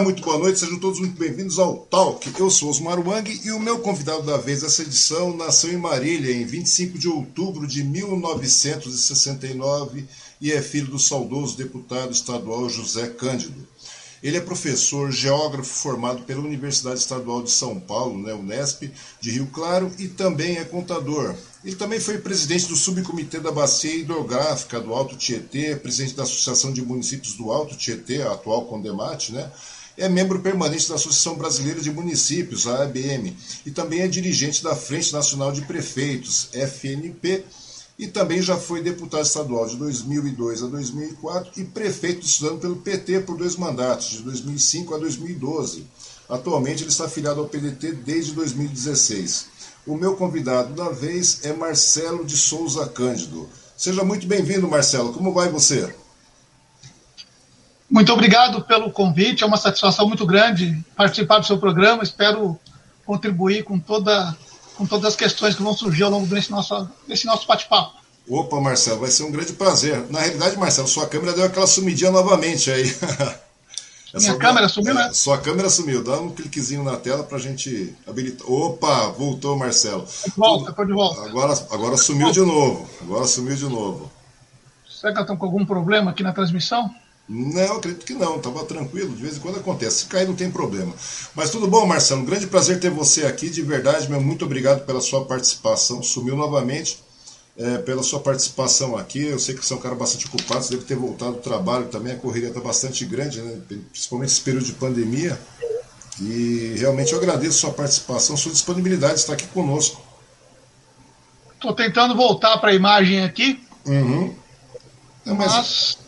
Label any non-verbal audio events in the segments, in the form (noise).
Olá, muito boa noite, sejam todos muito bem-vindos ao Talk. Eu sou Osmar Wang e o meu convidado da vez dessa edição nasceu em Marília em 25 de outubro de 1969 e é filho do saudoso deputado estadual José Cândido. Ele é professor geógrafo formado pela Universidade Estadual de São Paulo, né, Unesp, de Rio Claro, e também é contador. Ele também foi presidente do Subcomitê da Bacia Hidrográfica do Alto Tietê, presidente da Associação de Municípios do Alto Tietê, a atual Condemate, né? É membro permanente da Associação Brasileira de Municípios, a ABM, e também é dirigente da Frente Nacional de Prefeitos, FNP, e também já foi deputado estadual de 2002 a 2004 e prefeito estudando pelo PT por dois mandatos, de 2005 a 2012. Atualmente ele está afiliado ao PDT desde 2016. O meu convidado da vez é Marcelo de Souza Cândido. Seja muito bem-vindo, Marcelo. Como vai você? Muito obrigado pelo convite. É uma satisfação muito grande participar do seu programa. Espero contribuir com, toda, com todas as questões que vão surgir ao longo desse nosso, desse nosso bate-papo. Opa, Marcelo, vai ser um grande prazer. Na realidade, Marcelo, sua câmera deu aquela sumidinha novamente aí. (laughs) Minha câmera sumiu, né? Sua câmera sumiu. Dá um cliquezinho na tela pra gente habilitar. Opa, voltou, Marcelo. Volta, tô de volta. Agora, agora sumiu de novo. Agora sumiu de novo. Será que estão com algum problema aqui na transmissão? Não, acredito que não. Estava tranquilo. De vez em quando acontece. Se cair, não tem problema. Mas tudo bom, Marcelo. Um grande prazer ter você aqui. De verdade, meu muito obrigado pela sua participação. Sumiu novamente é, pela sua participação aqui. Eu sei que você é um cara bastante ocupado, você deve ter voltado do trabalho também, a correria está bastante grande, né? principalmente esse período de pandemia. E realmente eu agradeço a sua participação, sua disponibilidade de estar aqui conosco. Estou tentando voltar para a imagem aqui. Uhum. É, mas, mas,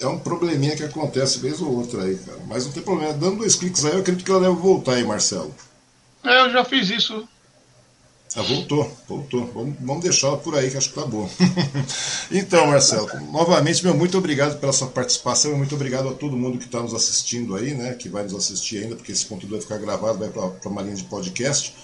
é um probleminha que acontece vez ou outra aí, cara. Mas não tem problema. Dando dois cliques aí, eu acredito que ela deve voltar aí, Marcelo. É, eu já fiz isso ah, voltou, voltou. Vamos, vamos deixá-la por aí, que acho que tá bom. (laughs) então, Marcelo, novamente, meu muito obrigado pela sua participação e muito obrigado a todo mundo que está nos assistindo aí, né? Que vai nos assistir ainda, porque esse conteúdo vai ficar gravado, vai para uma linha de podcast.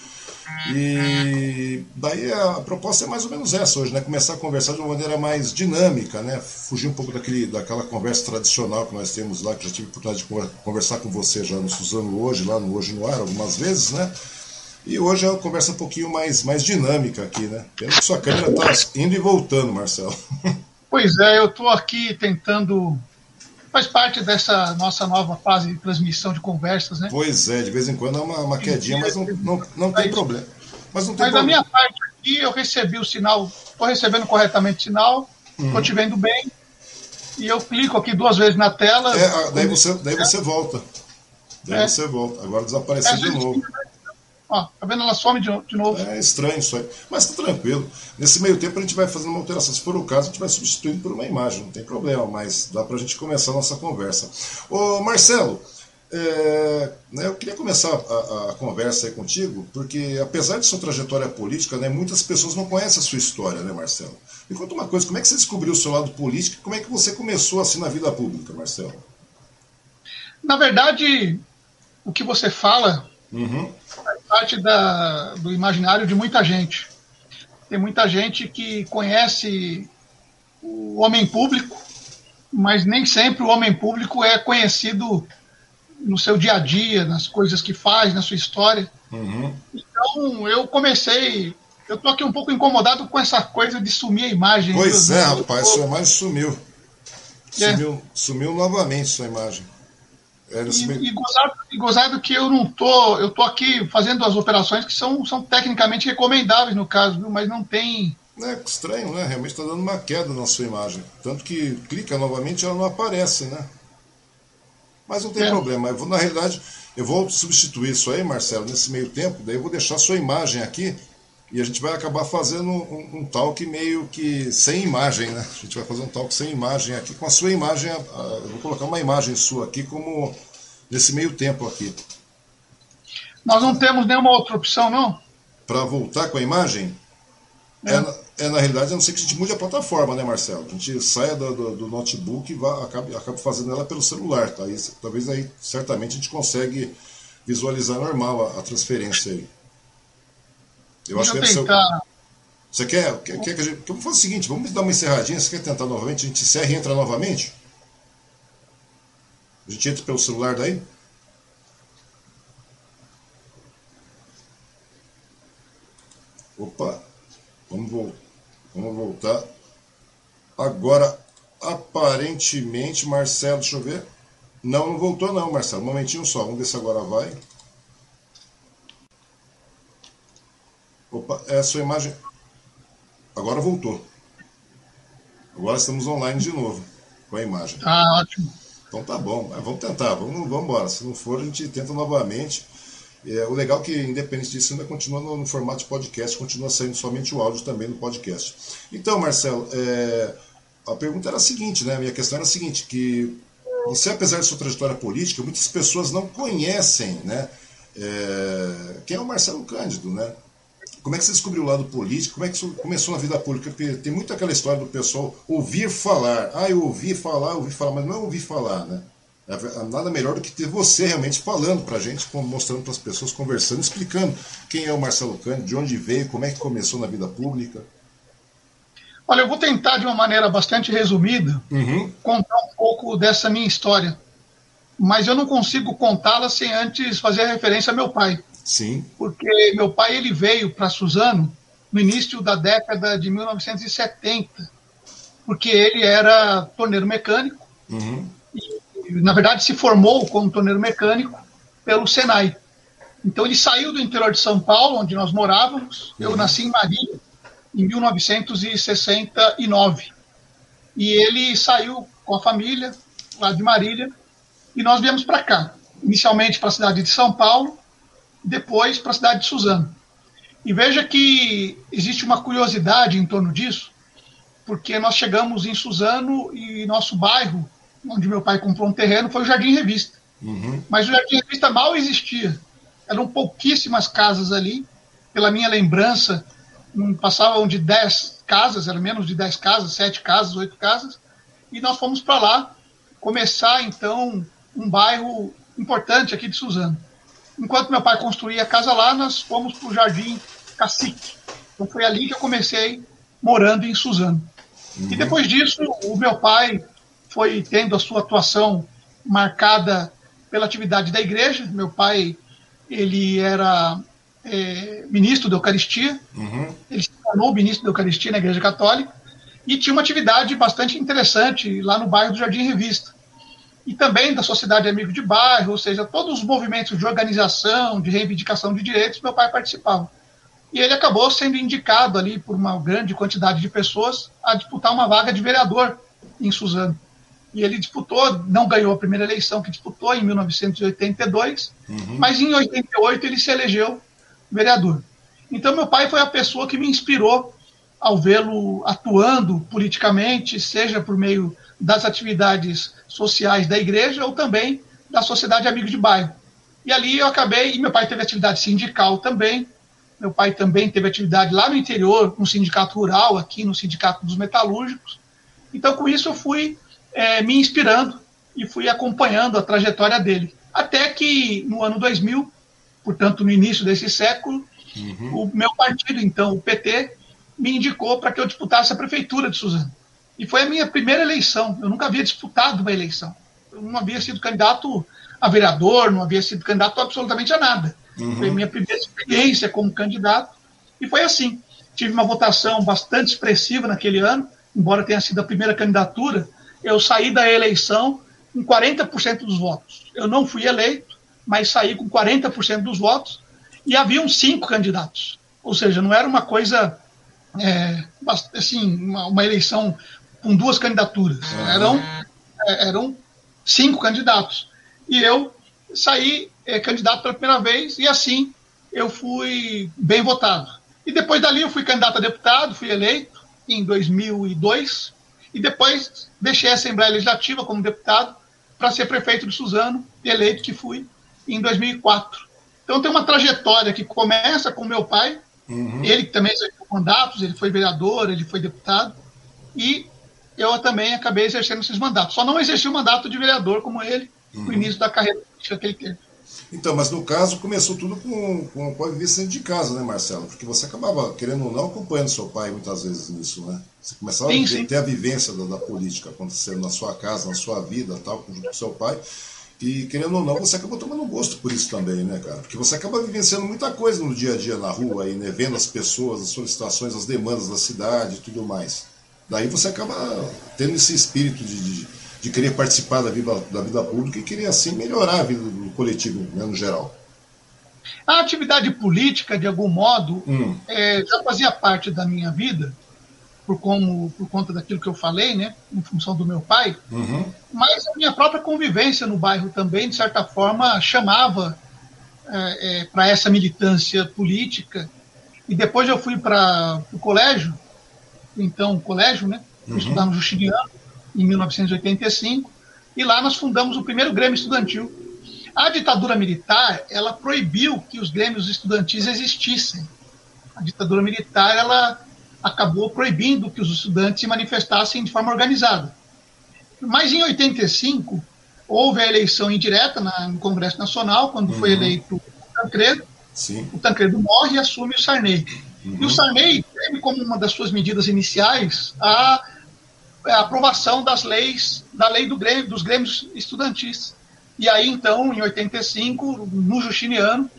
E daí a proposta é mais ou menos essa hoje, né? Começar a conversar de uma maneira mais dinâmica, né? Fugir um pouco daquele, daquela conversa tradicional que nós temos lá, que já tive a oportunidade de conversar com você já no Suzano hoje, lá no Hoje no Ar, algumas vezes, né? E hoje é uma conversa um pouquinho mais, mais dinâmica aqui, né? Pena que sua câmera está indo e voltando, Marcelo. (laughs) Pois é, eu estou aqui tentando. Faz parte dessa nossa nova fase de transmissão de conversas, né? Pois é, de vez em quando é uma, uma quedinha, mas não, não, não tem problema. Mas não tem mas problema. da minha parte aqui, eu recebi o sinal, estou recebendo corretamente o sinal, estou uhum. te vendo bem, e eu clico aqui duas vezes na tela. É, daí você, daí você volta. Daí é. você volta. Agora desapareceu é, de novo. Gente, Ó, tá vendo? Ela some de, de novo. É estranho isso aí. Mas tá tranquilo. Nesse meio tempo a gente vai fazendo uma alteração. Se for o caso, a gente vai substituindo por uma imagem, não tem problema, mas dá pra gente começar a nossa conversa. Ô Marcelo, é, né, eu queria começar a, a, conversa aí contigo, porque apesar de sua trajetória política, né, muitas pessoas não conhecem a sua história, né, Marcelo? Me conta uma coisa, como é que você descobriu o seu lado político e como é que você começou assim na vida pública, Marcelo? Na verdade, o que você fala uhum parte da, do imaginário de muita gente. Tem muita gente que conhece o homem público, mas nem sempre o homem público é conhecido no seu dia a dia, nas coisas que faz, na sua história. Uhum. Então eu comecei. Eu tô aqui um pouco incomodado com essa coisa de sumir a imagem. Pois é, rapaz, sua imagem sumiu. É. Sumiu, sumiu novamente sua imagem. É, e, e, gozado, e gozado que eu não tô, eu tô aqui fazendo as operações que são, são tecnicamente recomendáveis no caso, viu? mas não tem. É estranho, né? Realmente está dando uma queda na sua imagem. Tanto que clica novamente ela não aparece, né? Mas não tem é. problema. Eu vou, na realidade, eu vou substituir isso aí, Marcelo, nesse meio tempo, daí eu vou deixar a sua imagem aqui e a gente vai acabar fazendo um, um, talk meio que sem imagem, né? A gente vai fazer um talk sem imagem aqui, com a sua imagem. Eu vou colocar uma imagem sua aqui como nesse meio tempo aqui. Nós não temos nenhuma outra opção, não? Para voltar com a imagem? É. É, é, na realidade, a não ser que a gente mude a plataforma, né, Marcelo? A gente saia do, do, do notebook e vá, acabe, acabe fazendo ela pelo celular, tá? E, talvez aí, certamente, a gente consegue visualizar normal a, a transferência aí. Eu Deixa acho que eu é tentar. Você quer, quer, quer que a gente. Vamos fazer o seguinte, vamos dar uma encerradinha. Você quer tentar novamente? A gente encerra e entra novamente? A gente entra pelo celular daí? Opa, vamos, vamos voltar. Agora, aparentemente, Marcelo, deixa eu ver. Não, não voltou não, Marcelo. Um momentinho só, vamos ver se agora vai. Opa, é a sua imagem. Agora voltou. Agora estamos online de novo com a imagem. Ah, ótimo. Então tá bom, vamos tentar, vamos, vamos embora. Se não for, a gente tenta novamente. É, o legal é que, independente disso, ainda continua no, no, formato de podcast, continua saindo somente o áudio também no podcast. Então, Marcelo, é, a pergunta era a seguinte, né? A minha questão era a seguinte, que você, apesar de sua trajetória política, muitas pessoas não conhecem, né? É, quem é o Marcelo Cândido, né? Como é que você descobriu o lado político? Como é que começou na vida pública? Porque tem muito aquela história do pessoal ouvir falar. Ah, eu ouvi falar, ouvi falar, mas não é ouvir falar, né? É nada melhor do que ter você realmente falando para a gente, mostrando para as pessoas, conversando, explicando quem é o Marcelo Cândido, de onde veio, como é que começou na vida pública. Olha, eu vou tentar de uma maneira bastante resumida uhum. contar um pouco dessa minha história, mas eu não consigo contá-la sem antes fazer referência a meu pai. Sim. Porque meu pai ele veio para Suzano no início da década de 1970, porque ele era torneiro mecânico. Uhum na verdade, se formou como torneiro mecânico pelo Senai. Então ele saiu do interior de São Paulo, onde nós morávamos. Eu uhum. nasci em Marília em 1969. E ele saiu com a família lá de Marília e nós viemos para cá. Inicialmente para a cidade de São Paulo, depois para a cidade de Suzano. E veja que existe uma curiosidade em torno disso, porque nós chegamos em Suzano e nosso bairro onde meu pai comprou um terreno, foi o Jardim Revista. Uhum. Mas o Jardim Revista mal existia. Eram pouquíssimas casas ali. Pela minha lembrança, não passavam de 10 casas, eram menos de 10 casas, 7 casas, 8 casas. E nós fomos para lá começar, então, um bairro importante aqui de Suzano. Enquanto meu pai construía a casa lá, nós fomos para o Jardim Cacique. Então foi ali que eu comecei morando em Suzano. Uhum. E depois disso, o meu pai foi tendo a sua atuação marcada pela atividade da igreja. Meu pai, ele era é, ministro da Eucaristia, uhum. ele se tornou ministro da Eucaristia na Igreja Católica e tinha uma atividade bastante interessante lá no bairro do Jardim Revista. E também da Sociedade Amigo de Bairro, ou seja, todos os movimentos de organização, de reivindicação de direitos, meu pai participava. E ele acabou sendo indicado ali por uma grande quantidade de pessoas a disputar uma vaga de vereador em Suzano e ele disputou, não ganhou a primeira eleição que disputou em 1982, uhum. mas em 88 ele se elegeu vereador. Então meu pai foi a pessoa que me inspirou ao vê-lo atuando politicamente, seja por meio das atividades sociais da igreja ou também da Sociedade Amigos de Bairro. E ali eu acabei, e meu pai teve atividade sindical também, meu pai também teve atividade lá no interior, no sindicato rural, aqui no sindicato dos metalúrgicos. Então com isso eu fui é, me inspirando e fui acompanhando a trajetória dele. Até que no ano 2000, portanto no início desse século, uhum. o meu partido, então o PT, me indicou para que eu disputasse a prefeitura de Suzano. E foi a minha primeira eleição. Eu nunca havia disputado uma eleição. Eu não havia sido candidato a vereador, não havia sido candidato absolutamente a nada. Uhum. Foi a minha primeira experiência como candidato. E foi assim. Tive uma votação bastante expressiva naquele ano, embora tenha sido a primeira candidatura eu saí da eleição com 40% dos votos. Eu não fui eleito, mas saí com 40% dos votos e haviam cinco candidatos. Ou seja, não era uma coisa é, assim, uma, uma, eleição com duas candidaturas. Eram, é, eram cinco candidatos. E eu saí é, candidato pela primeira vez e assim eu fui bem votado. E depois dali eu fui candidato a deputado, fui eleito em 2002 e depois deixei a Assembleia Legislativa como deputado para ser prefeito de Suzano, eleito que fui em 2004. Então tem uma trajetória que começa com meu pai, uhum. ele também exerceu mandatos, ele foi vereador, ele foi deputado, e eu também acabei exercendo esses mandatos. Só não exerci o mandato de vereador como ele uhum. no início da carreira política que ele teve. Então, mas no caso começou tudo com, com, com a vivência de casa, né, Marcelo? Porque você acabava, querendo ou não, acompanhando seu pai muitas vezes nisso, né? Você começava sim, a ter a vivência da, da, política acontecendo na sua casa, na sua vida, tal, junto com seu pai. E querendo ou não, você acabou tomando gosto por isso também, né, cara? Porque você acaba vivenciando muita coisa no dia a dia na rua, aí, né? Vendo as pessoas, as solicitações, as demandas da cidade e tudo mais. Daí você acaba tendo esse espírito de, de, de, querer participar da vida, da vida pública e querer, assim, melhorar a vida do coletivo, né, no geral. A atividade política, de algum modo, hum. é, já fazia parte da minha vida por, como, por conta daquilo que eu falei, né, em função do meu pai, uhum. mas a minha própria convivência no bairro também, de certa forma, chamava é, é, para essa militância política. E depois eu fui para o colégio, então colégio, né, uhum. estudar no Justiniano, em 1985, e lá nós fundamos o primeiro Grêmio Estudantil. A ditadura militar, ela proibiu que os grêmios estudantis existissem. A ditadura militar, ela acabou proibindo que os estudantes se manifestassem de forma organizada. Mas em 85 houve a eleição indireta na, no Congresso Nacional, quando uhum. foi eleito o Tancredo. Sim. O Tancredo morre e assume o Sarney. Uhum. E o Sarney teve como uma das suas medidas iniciais a, a aprovação das leis, da lei do Grêmio, dos grêmios estudantis. E aí, então, em 85, no Justiniano,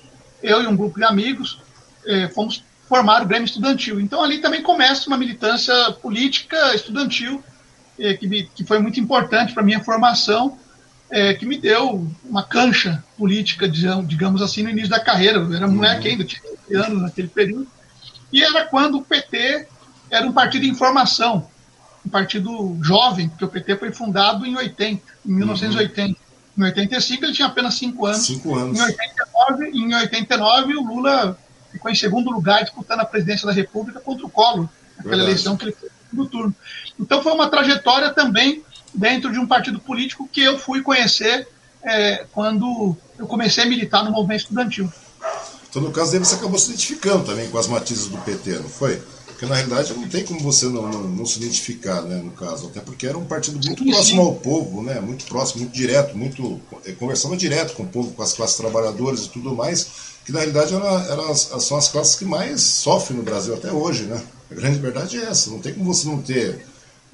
eu e um grupo de amigos eh, fomos formar o Grêmio Estudantil. Então ali também começa uma militância política estudantil eh, que, me, que, foi muito importante para a minha formação, eh, que me deu uma cancha política, digamos assim, no início da carreira. Eu era moleque uhum. ainda, tinha 15 anos naquele período. E era quando o PT era um partido de informação, um partido jovem, porque o PT foi fundado em 80, em 1980. Uhum. Em 85 ele tinha apenas 5 anos. Cinco anos. Em 89, em 89 o Lula ficou em segundo lugar disputando a presidência da República contra o Collor, aquela Verdade. eleição que ele fez no turno. Então foi uma trajetória também dentro de um partido político que eu fui conhecer é, quando eu comecei a militar no movimento estudantil. Então, no caso dele, você acabou se identificando também com as matizes do PT, não foi? Porque, na realidade, não tem como você não, não, não se identificar, né, no caso. Até porque era um partido muito sim, próximo sim. ao povo, né, muito próximo, muito direto, muito é, conversava direto com o povo, com as classes trabalhadoras e tudo mais que na realidade era, era, são as classes que mais sofrem no Brasil até hoje, né? A grande verdade é essa, não tem como você não ter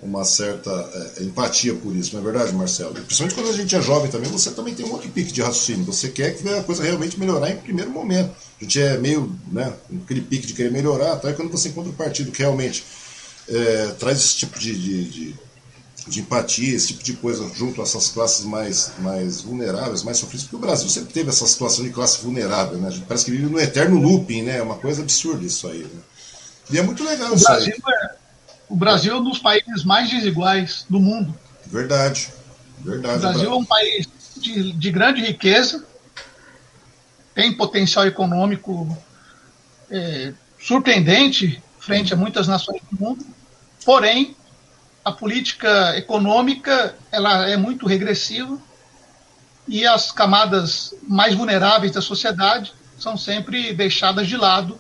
uma certa é, empatia por isso, não é verdade, Marcelo? E principalmente quando a gente é jovem também, você também tem um outro pique de raciocínio, você quer que a coisa realmente melhorar em primeiro momento. A gente é meio, né, aquele pique de querer melhorar, até quando você encontra um partido que realmente é, traz esse tipo de, de, de de empatia, esse tipo de coisa, junto a essas classes mais, mais vulneráveis, mais sofridas, porque o Brasil sempre teve essa situação de classe vulnerável, né? A gente parece que vive no eterno looping, né? É uma coisa absurda isso aí. Né? E é muito legal o isso Brasil aí. É, o Brasil é um dos países mais desiguais do mundo. Verdade, verdade. O Brasil é um país de, de grande riqueza, tem potencial econômico é, surpreendente frente a muitas nações do mundo, porém a política econômica ela é muito regressiva e as camadas mais vulneráveis da sociedade são sempre deixadas de lado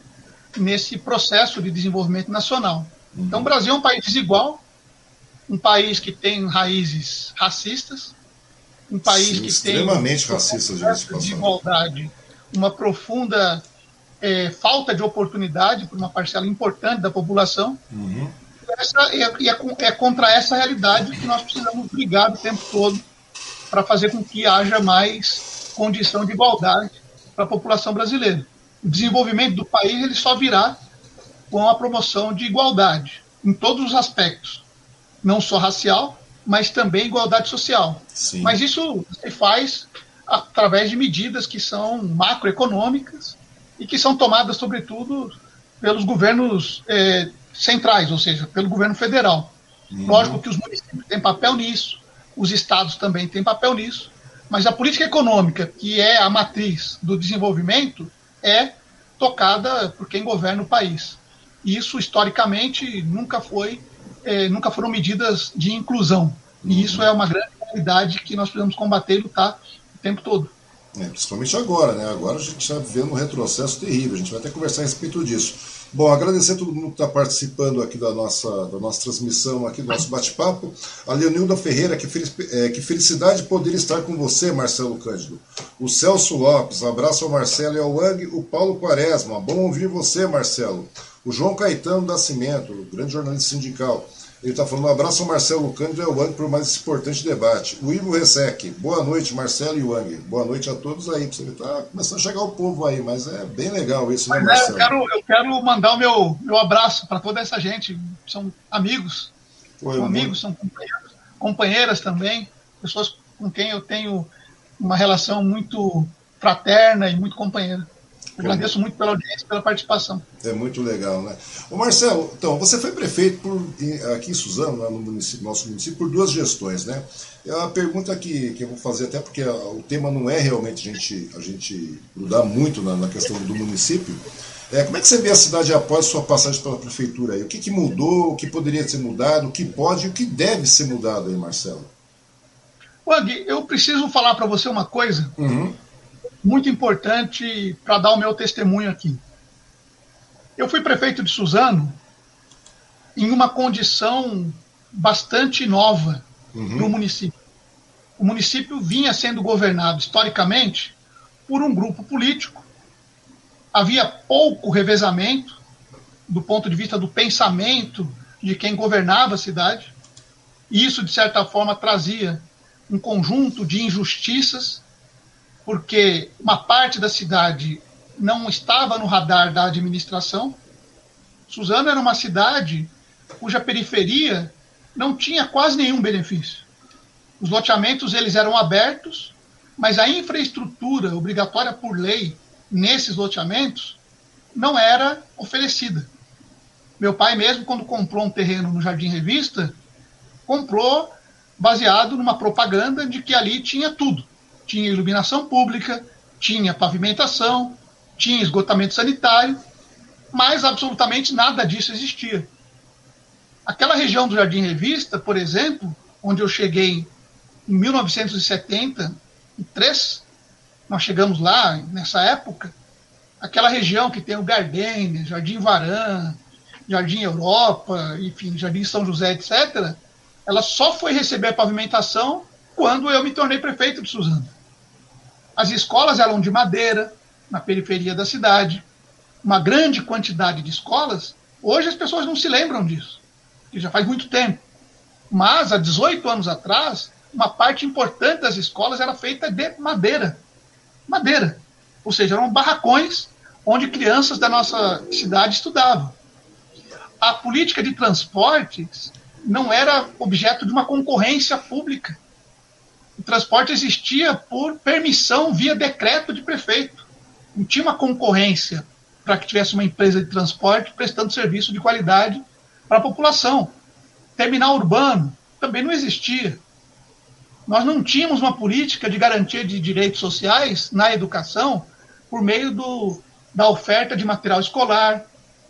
nesse processo de desenvolvimento nacional. Então, o Brasil é um país desigual, um país que tem raízes racistas, um país Sim, que extremamente tem racistas de igualdade, uma profunda é, falta de oportunidade para uma parcela importante da população. Uhum essa, é, é, é contra essa realidade que nós precisamos brigar o tempo todo para fazer com que haja mais condição de igualdade para a população brasileira. O desenvolvimento do país ele só virá com a promoção de igualdade em todos os aspectos, não só racial, mas também igualdade social. Sim. Mas isso se faz através de medidas que são macroeconômicas e que são tomadas, sobretudo, pelos governos eh, centrais, ou seja, pelo governo federal. Uhum. Lógico que os municípios têm papel nisso, os estados também têm papel nisso, mas a política econômica, que é a matriz do desenvolvimento, é tocada por quem governa o país. E isso, historicamente, nunca foi, é, nunca foram medidas de inclusão. E uhum. isso é uma grande realidade que nós precisamos combater e lutar o tempo todo. É, principalmente agora, né? Agora a gente está vivendo um retrocesso terrível. A gente vai até conversar a respeito disso. Bom, agradecer a todo mundo que está participando aqui da nossa, da nossa transmissão, aqui do nosso bate-papo. A Leonilda Ferreira, que, é, que felicidade poder estar com você, Marcelo Cândido. O Celso Lopes, abraço ao Marcelo e ao Wang. O Paulo Quaresma, bom ouvir você, Marcelo. O João Caetano Nascimento, grande jornalista sindical. Ele está falando um abraço ao Marcelo Cândido e ao Wang por mais esse importante debate. O Ivo Resec, boa noite, Marcelo e Wang. Boa noite a todos aí. Você está começando a chegar o povo aí, mas é bem legal isso, né, Marcelo? É, eu, quero, eu quero mandar o meu, meu abraço para toda essa gente. São amigos. São amigos, são companheiros, companheiras também, pessoas com quem eu tenho uma relação muito fraterna e muito companheira. Agradeço muito pela audiência e pela participação. É muito legal, né? O Marcelo, então, você foi prefeito por, aqui em Suzano, no município, nosso município, por duas gestões, né? É uma pergunta que, que eu vou fazer, até porque o tema não é realmente a gente, a gente grudar muito na, na questão do município. É, como é que você vê a cidade após sua passagem pela prefeitura aí? O que, que mudou, o que poderia ser mudado, o que pode e o que deve ser mudado aí, Marcelo? Wang, eu preciso falar para você uma coisa. Uhum muito importante para dar o meu testemunho aqui. Eu fui prefeito de Suzano em uma condição bastante nova uhum. no município. O município vinha sendo governado historicamente por um grupo político. Havia pouco revezamento do ponto de vista do pensamento de quem governava a cidade. E isso, de certa forma, trazia um conjunto de injustiças porque uma parte da cidade não estava no radar da administração. Suzano era uma cidade cuja periferia não tinha quase nenhum benefício. Os loteamentos eles eram abertos, mas a infraestrutura obrigatória por lei nesses loteamentos não era oferecida. Meu pai mesmo, quando comprou um terreno no Jardim Revista, comprou baseado numa propaganda de que ali tinha tudo tinha iluminação pública, tinha pavimentação, tinha esgotamento sanitário, mas absolutamente nada disso existia. Aquela região do Jardim Revista, por exemplo, onde eu cheguei em 1973, nós chegamos lá nessa época, aquela região que tem o Gardênia, Jardim Varan, Jardim Europa, enfim, Jardim São José, etc., ela só foi receber a pavimentação quando eu me tornei prefeito de Suzano. As escolas eram de madeira, na periferia da cidade. Uma grande quantidade de escolas. Hoje as pessoas não se lembram disso, que já faz muito tempo. Mas há 18 anos atrás, uma parte importante das escolas era feita de madeira. Madeira. Ou seja, eram barracões onde crianças da nossa cidade estudavam. A política de transportes não era objeto de uma concorrência pública o transporte existia por permissão via decreto de prefeito. Não tinha uma concorrência para que tivesse uma empresa de transporte prestando serviço de qualidade para a população. Terminal urbano também não existia. Nós não tínhamos uma política de garantia de direitos sociais na educação por meio do, da oferta de material escolar,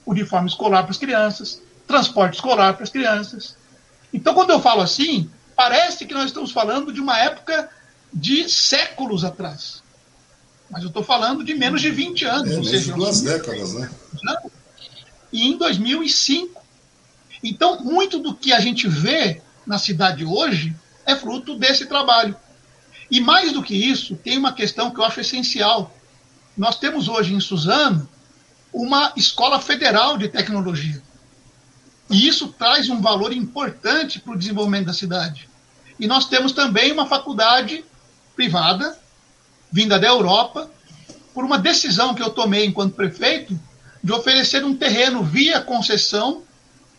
uniforme escolar para as crianças, transporte escolar para as crianças. Então, quando eu falo assim, parece que nós estamos falando de uma época de séculos atrás. Mas eu estou falando de menos de 20 anos. É, ou seja, duas décadas, né? E em 2005. Então, muito do que a gente vê na cidade hoje é fruto desse trabalho. E mais do que isso, tem uma questão que eu acho essencial. Nós temos hoje em Suzano uma escola federal de tecnologia. E isso traz um valor importante para o desenvolvimento da cidade. E nós temos também uma faculdade privada, vinda da Europa, por uma decisão que eu tomei enquanto prefeito, de oferecer um terreno via concessão,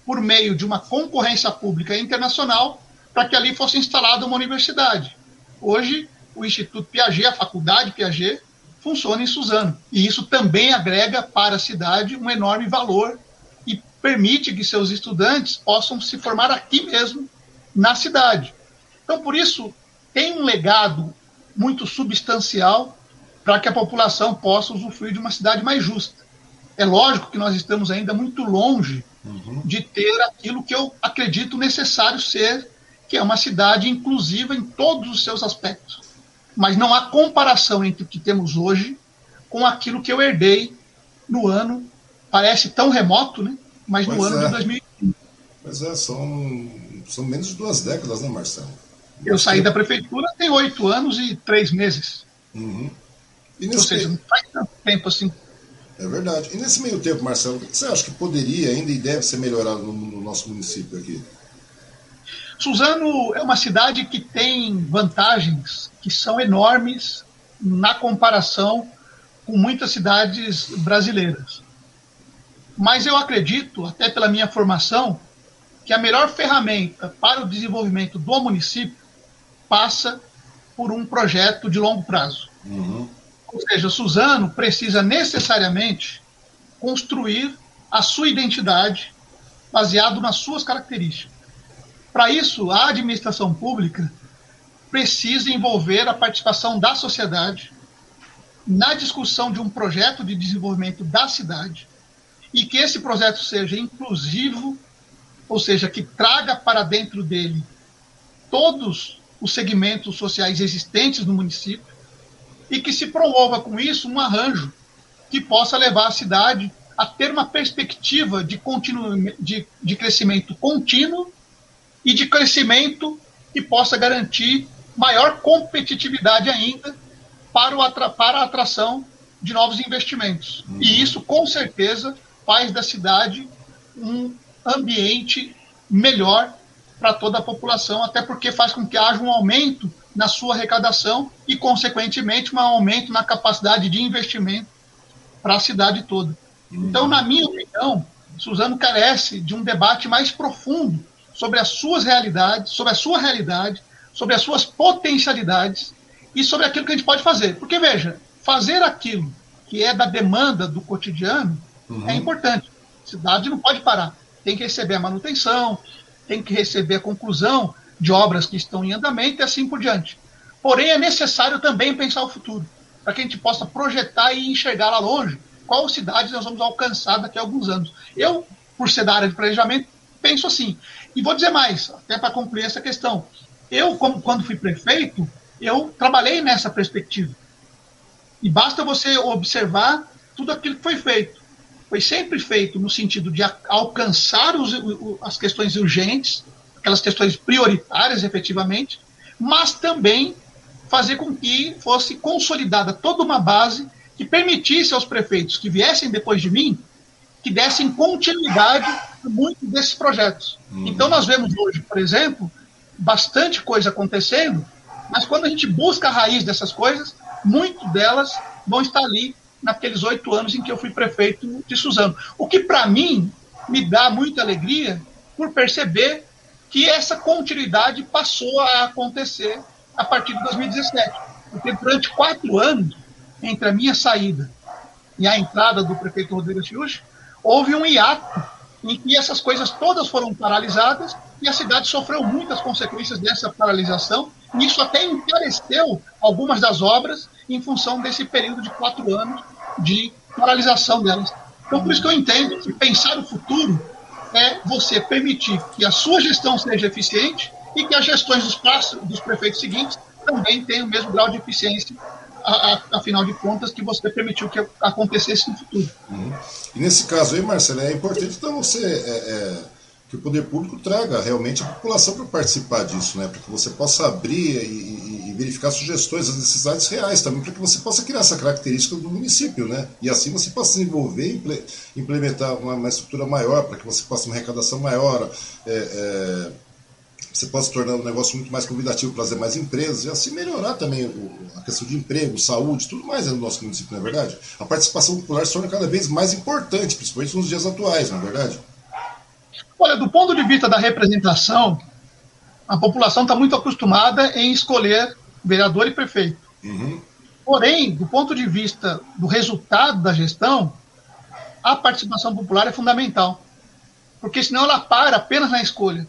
por meio de uma concorrência pública internacional, para que ali fosse instalada uma universidade. Hoje, o Instituto Piaget, a Faculdade Piaget, funciona em Suzano. E isso também agrega para a cidade um enorme valor e permite que seus estudantes possam se formar aqui mesmo, na cidade. Então, por isso, tem um legado muito substancial para que a população possa usufruir de uma cidade mais justa. É lógico que nós estamos ainda muito longe uhum. de ter aquilo que eu acredito necessário ser, que é uma cidade inclusiva em todos os seus aspectos. Mas não há comparação entre o que temos hoje com aquilo que eu herdei no ano, parece tão remoto, né? mas no pois ano é. de 2015. Pois é, são, são menos de duas décadas, né, Marcelo? Eu saí da prefeitura tem oito anos e três meses. Uhum. Ou seja, não faz tanto tempo assim. É verdade. E nesse meio tempo, Marcelo, o que você acha que poderia ainda e deve ser melhorado no, no nosso município aqui? Suzano é uma cidade que tem vantagens que são enormes na comparação com muitas cidades brasileiras. Mas eu acredito, até pela minha formação, que a melhor ferramenta para o desenvolvimento do município passa por um projeto de longo prazo. Uhum. Ou seja, Suzano precisa necessariamente construir a sua identidade baseado nas suas características. Para isso, a administração pública precisa envolver a participação da sociedade na discussão de um projeto de desenvolvimento da cidade e que esse projeto seja inclusivo, ou seja, que traga para dentro dele todos os segmentos sociais existentes no município e que se promova com isso um arranjo que possa levar a cidade a ter uma perspectiva de, de, de crescimento contínuo e de crescimento que possa garantir maior competitividade ainda para, o, para a atração de novos investimentos. Uhum. E isso, com certeza, faz da cidade um ambiente melhor para toda a população, até porque faz com que haja um aumento na sua arrecadação e, consequentemente, um aumento na capacidade de investimento para a cidade toda. Então, na minha opinião, Suzano carece de um debate mais profundo sobre as suas realidades, sobre a sua realidade, sobre as suas potencialidades e sobre aquilo que a gente pode fazer. Porque, veja, fazer aquilo que é da demanda do cotidiano uhum. é importante. A cidade não pode parar. Tem que receber a manutenção, tem que receber a conclusão de obras que estão em andamento e assim por diante. Porém, é necessário também pensar o futuro, para que a gente possa projetar e enxergar lá longe qual cidade nós vamos alcançar daqui a alguns anos. Eu, por ser da área de planejamento, penso assim. E vou dizer mais, até para concluir essa questão. Eu, como, quando fui prefeito, eu trabalhei nessa perspectiva. E basta você observar tudo aquilo que foi feito. Foi sempre feito no sentido de alcançar os, as questões urgentes, aquelas questões prioritárias, efetivamente, mas também fazer com que fosse consolidada toda uma base que permitisse aos prefeitos que viessem depois de mim que dessem continuidade a muitos desses projetos. Uhum. Então, nós vemos hoje, por exemplo, bastante coisa acontecendo, mas quando a gente busca a raiz dessas coisas, muito delas vão estar ali naqueles oito anos em que eu fui prefeito de Suzano. O que, para mim, me dá muita alegria por perceber que essa continuidade passou a acontecer a partir de 2017. Porque durante quatro anos, entre a minha saída e a entrada do prefeito Rodrigo Chiuchi, houve um hiato em que essas coisas todas foram paralisadas e a cidade sofreu muitas consequências dessa paralisação. E isso até encareceu algumas das obras em função desse período de quatro anos de paralisação delas. Então, por isso que eu entendo que pensar o futuro é você permitir que a sua gestão seja eficiente e que as gestões dos, dos prefeitos seguintes também tenham o mesmo grau de eficiência a, a, afinal de contas, que você permitiu que acontecesse no futuro. Uhum. E nesse caso aí, Marcelo, é importante então você é, é, que o poder público traga realmente a população para participar disso, né? Para que você possa abrir e, verificar sugestões, as necessidades reais também, para que você possa criar essa característica do município, né? E assim você possa desenvolver e implementar uma, uma estrutura maior, para que você possa uma arrecadação maior. É, é você possa tornar um negócio muito mais convidativo para as demais empresas e assim melhorar também o, a questão de emprego, saúde, tudo mais no nosso município, não é verdade? A participação popular se torna cada vez mais importante, principalmente nos dias atuais, não é verdade? Olha, do ponto de vista da representação, a população está muito acostumada em escolher vereador e prefeito. Uhum. Porém, do ponto de vista do resultado da gestão, a participação popular é fundamental. Porque senão ela para apenas na escolha.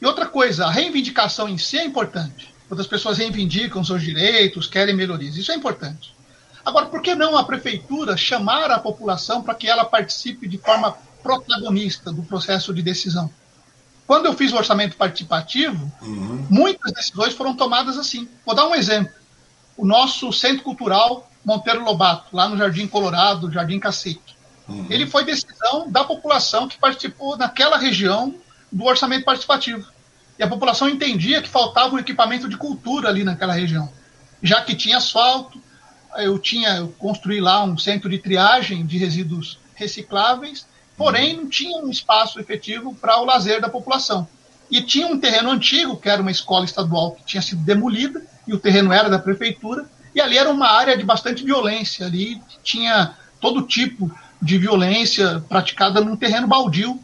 E outra coisa, a reivindicação em si é importante. Quando as pessoas reivindicam seus direitos, querem melhorias, isso é importante. Agora, por que não a prefeitura chamar a população para que ela participe de forma protagonista do processo de decisão? Quando eu fiz o orçamento participativo, uhum. muitas decisões foram tomadas assim. Vou dar um exemplo. O nosso Centro Cultural Monteiro Lobato, lá no Jardim Colorado, Jardim Cacique. Uhum. Ele foi decisão da população que participou naquela região do orçamento participativo. E a população entendia que faltava um equipamento de cultura ali naquela região. Já que tinha asfalto, eu tinha eu construí lá um centro de triagem de resíduos recicláveis, porém não tinha um espaço efetivo para o lazer da população. e tinha um terreno antigo, que era uma escola estadual que tinha sido demolida, e o terreno era da prefeitura, e ali era uma área de bastante violência, ali tinha todo tipo de violência praticada num terreno baldio,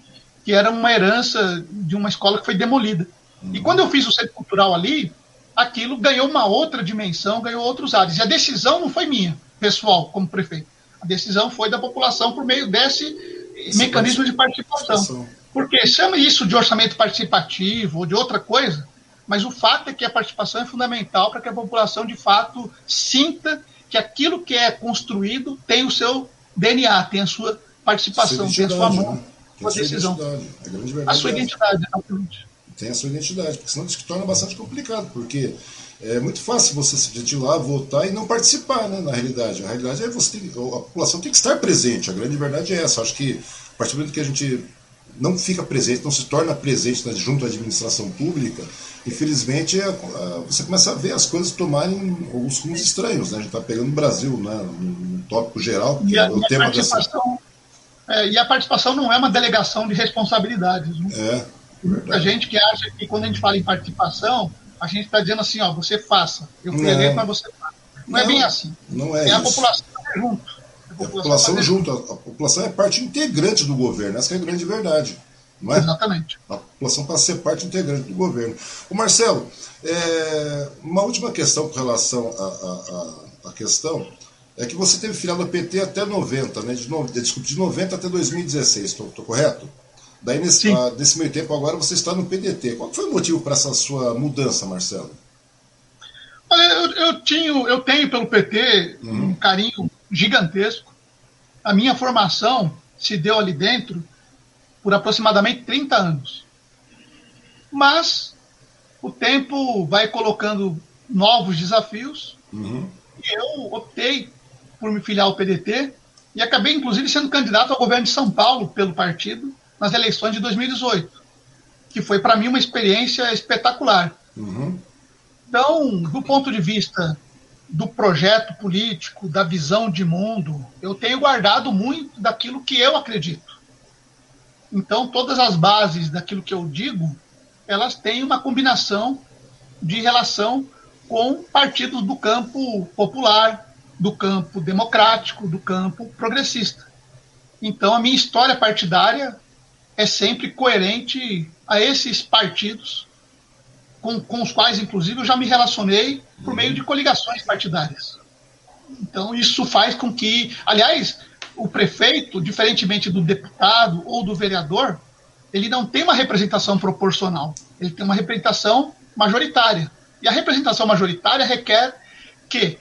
que era uma herança de uma escola que foi demolida. Uhum. E quando eu fiz o centro cultural ali, aquilo ganhou uma outra dimensão, ganhou outros ares. E a decisão não foi minha, pessoal, como prefeito. A decisão foi da população por meio desse Esse mecanismo de participação. Porque chama isso de orçamento participativo ou de outra coisa, mas o fato é que a participação é fundamental para que a população, de fato, sinta que aquilo que é construído tem o seu DNA, tem a sua participação, tem a sua mão, né? a sua decisão. A, a sua identidade, exatamente. Tem a sua identidade, porque senão isso torna bastante complicado, porque é muito fácil você se ir lá, votar e não participar, né, na realidade. A realidade é você tem, a população tem que estar presente, a grande verdade é essa. Acho que a partir do momento que a gente não fica presente, não se torna presente junto à administração pública, infelizmente é, você começa a ver as coisas tomarem alguns rumos estranhos. Né? A gente está pegando o Brasil né? no tópico geral, que é o tema dessa. É, e a participação não é uma delegação de responsabilidades. Né? É. A gente que acha que quando a gente fala em participação, a gente está dizendo assim, ó, você faça. Eu fui eleito, mas você faça. Não, não, é bem assim. Não é, é isso. a população junto. A população, junto. A, população é parte integrante do governo, essa é a grande verdade. Não é? Exatamente. A população passa a ser parte integrante do governo. O Marcelo, é, uma última questão com relação à questão é que você teve filiado ao PT até 90, né? De, no, desculpa, de 90 até 2016, estou correto? Daí, nesse, ah, nesse meio tempo, agora você está no PDT. Qual foi o motivo para essa sua mudança, Marcelo? Olha, eu, eu, eu tenho pelo PT uhum. um carinho gigantesco. A minha formação se deu ali dentro por aproximadamente 30 anos. Mas o tempo vai colocando novos desafios uhum. e eu optei por me filiar ao PDT e acabei, inclusive, sendo candidato ao governo de São Paulo pelo partido nas eleições de 2018, que foi para mim uma experiência espetacular. Uhum. Então, do ponto de vista do projeto político, da visão de mundo, eu tenho guardado muito daquilo que eu acredito. Então, todas as bases daquilo que eu digo, elas têm uma combinação de relação com partidos do campo popular, do campo democrático, do campo progressista. Então, a minha história partidária é sempre coerente a esses partidos com, com os quais, inclusive, eu já me relacionei por meio de coligações partidárias. Então, isso faz com que, aliás, o prefeito, diferentemente do deputado ou do vereador, ele não tem uma representação proporcional, ele tem uma representação majoritária. E a representação majoritária requer que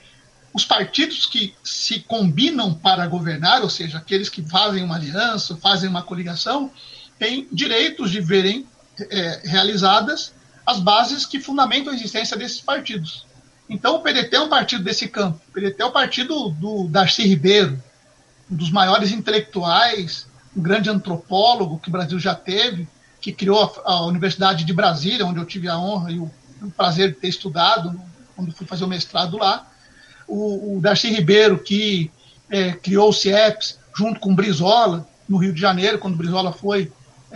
os partidos que se combinam para governar, ou seja, aqueles que fazem uma aliança, fazem uma coligação, têm direitos de verem é, realizadas as bases que fundamentam a existência desses partidos. Então, o PDT é um partido desse campo. O PDT é o partido do Darcy Ribeiro, um dos maiores intelectuais, um grande antropólogo que o Brasil já teve, que criou a, Universidade de Brasília, onde eu tive a honra e o, o prazer de ter estudado, quando fui fazer o mestrado lá. O, o Darcy Ribeiro, que é, criou o CIEPS junto com o Brizola, no Rio de Janeiro, quando o Brizola foi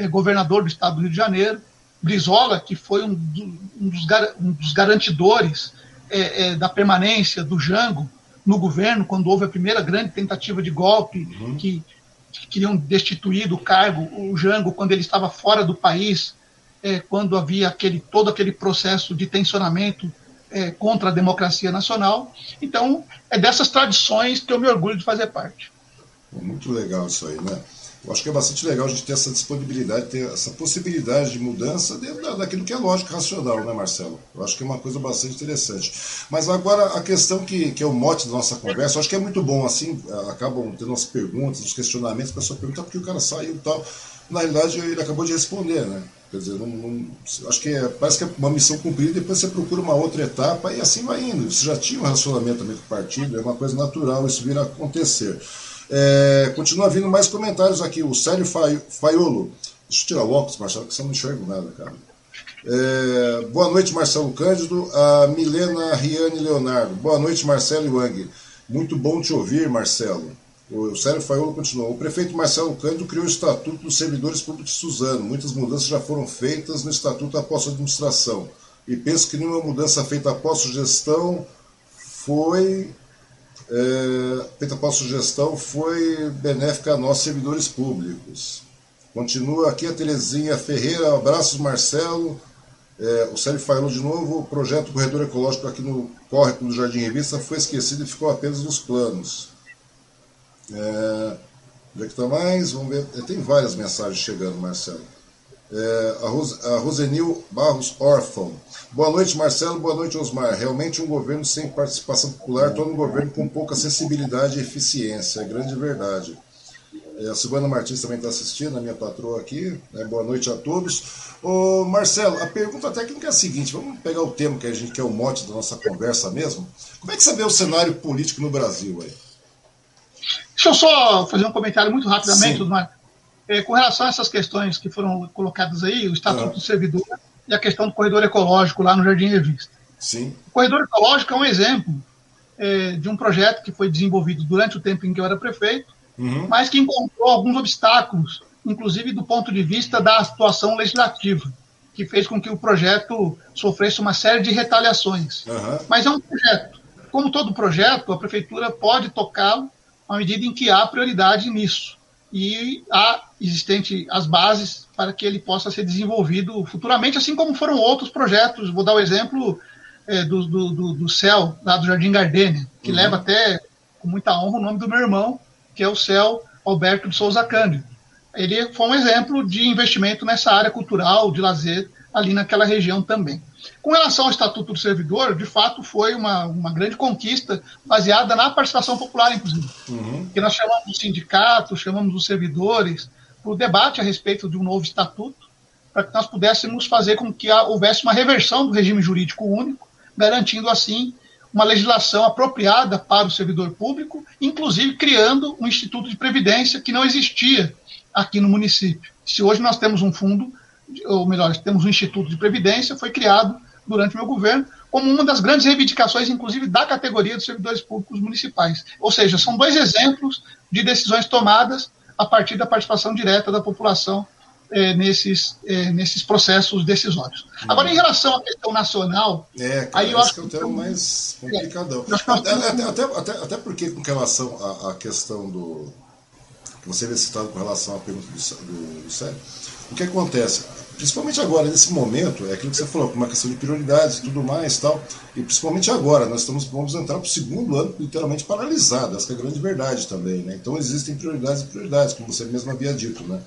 governador do estado do Rio de Janeiro. Brizola, que foi um, do, dos, um dos, garantidores é, é, da permanência do Jango no governo, quando houve a primeira grande tentativa de golpe, uhum. que, que, queriam destituir do cargo o Jango quando ele estava fora do país, é, quando havia aquele, todo aquele processo de tensionamento é, contra a democracia nacional. Então, é dessas tradições que eu me orgulho de fazer parte. Muito legal isso aí, né? Eu acho que é bastante legal a gente ter essa disponibilidade, ter essa possibilidade de mudança dentro daquilo que é lógico racional, né, Marcelo? Eu acho que é uma coisa bastante interessante. Mas agora, a questão que, que é o mote da nossa conversa, eu acho que é muito bom, assim, acabam tendo as perguntas, os questionamentos, a pessoa pergunta por que o cara saiu e tal. Na realidade, ele acabou de responder, né? Quer dizer, não, não, acho que é, parece que é uma missão cumprida, depois você procura uma outra etapa e assim vai indo. Você já tinha um relacionamento também com o partido, é uma coisa natural isso vir a acontecer. É, continua vindo mais comentários aqui. O Célio Faiolo. Deixa eu tirar o óculos, Marcelo, que você não enxerga nada, cara. É, boa noite, Marcelo Cândido. A Milena Riane Leonardo. Boa noite, Marcelo Wang. Muito bom te ouvir, Marcelo. O Sérgio Faiolo continuou. O prefeito Marcelo Cândido criou o Estatuto dos Servidores Públicos de Suzano. Muitas mudanças já foram feitas no Estatuto após a administração. E penso que nenhuma mudança feita após a sugestão foi é, após a sugestão foi benéfica a nós, servidores públicos. Continua aqui a Terezinha Ferreira. Abraços, Marcelo. É, o Sérgio falou de novo. O projeto Corredor Ecológico aqui no córrego do Jardim Revista foi esquecido e ficou apenas nos planos. É, onde é que está mais? Vamos ver. É, tem várias mensagens chegando, Marcelo. É, a, Ros, a Rosenil Barros Orfão. Boa noite, Marcelo. Boa noite, Osmar. Realmente um governo sem participação popular torna um governo com pouca sensibilidade e eficiência. É grande verdade. É, a Silvana Martins também está assistindo, a minha patroa aqui. Né? Boa noite a todos. Ô, Marcelo, a pergunta técnica é a seguinte: vamos pegar o tema que a gente quer o mote da nossa conversa mesmo. Como é que você vê o cenário político no Brasil aí? Deixa eu só fazer um comentário muito rapidamente, Osmar. É, com relação a essas questões que foram colocadas aí, o Estatuto ah. do Servidor e a questão do corredor ecológico lá no Jardim Revista. Sim. O corredor ecológico é um exemplo é, de um projeto que foi desenvolvido durante o tempo em que eu era prefeito, uhum. mas que encontrou alguns obstáculos, inclusive do ponto de vista da situação legislativa, que fez com que o projeto sofresse uma série de retaliações. Uhum. Mas é um projeto. Como todo projeto, a prefeitura pode tocá-lo à medida em que há prioridade nisso. E há existente as bases para que ele possa ser desenvolvido futuramente, assim como foram outros projetos. Vou dar o exemplo é, do, do, do, céu, lá do Jardim Gardênia, que uhum. leva até com muita honra o nome do meu irmão, que é o céu Alberto de Souza Cândido. Ele foi um exemplo de investimento nessa área cultural, de lazer, ali naquela região também. Com relação ao Estatuto do Servidor, de fato foi uma, uma grande conquista baseada na participação popular, inclusive. Uhum. Que nós chamamos os sindicatos, chamamos os servidores, para o debate a respeito de um novo estatuto, para que nós pudéssemos fazer com que houvesse uma reversão do regime jurídico único, garantindo assim uma legislação apropriada para o servidor público, inclusive criando um instituto de previdência que não existia aqui no município. Se hoje nós temos um fundo ou melhor, temos um Instituto de Previdência, foi criado durante o meu governo, como uma das grandes reivindicações, inclusive, da categoria dos servidores públicos municipais. Ou seja, são dois exemplos de decisões tomadas a partir da participação direta da população é, nesses, é, nesses processos decisórios. Agora, em relação à questão nacional. É, cara, aí eu acho que é o tema mais complicadão. É, até, até, até, até, porque, com relação à, à questão do. que você havia citado com relação à pergunta do, do, do Sérgio, o que acontece? Principalmente agora, nesse momento, é aquilo que você falou, com uma questão de prioridades e tudo mais tal, e principalmente agora, nós estamos, vamos entrar para o segundo ano literalmente paralisado, essa é a grande verdade também, né? Então existem prioridades e prioridades, como você mesmo havia dito, né?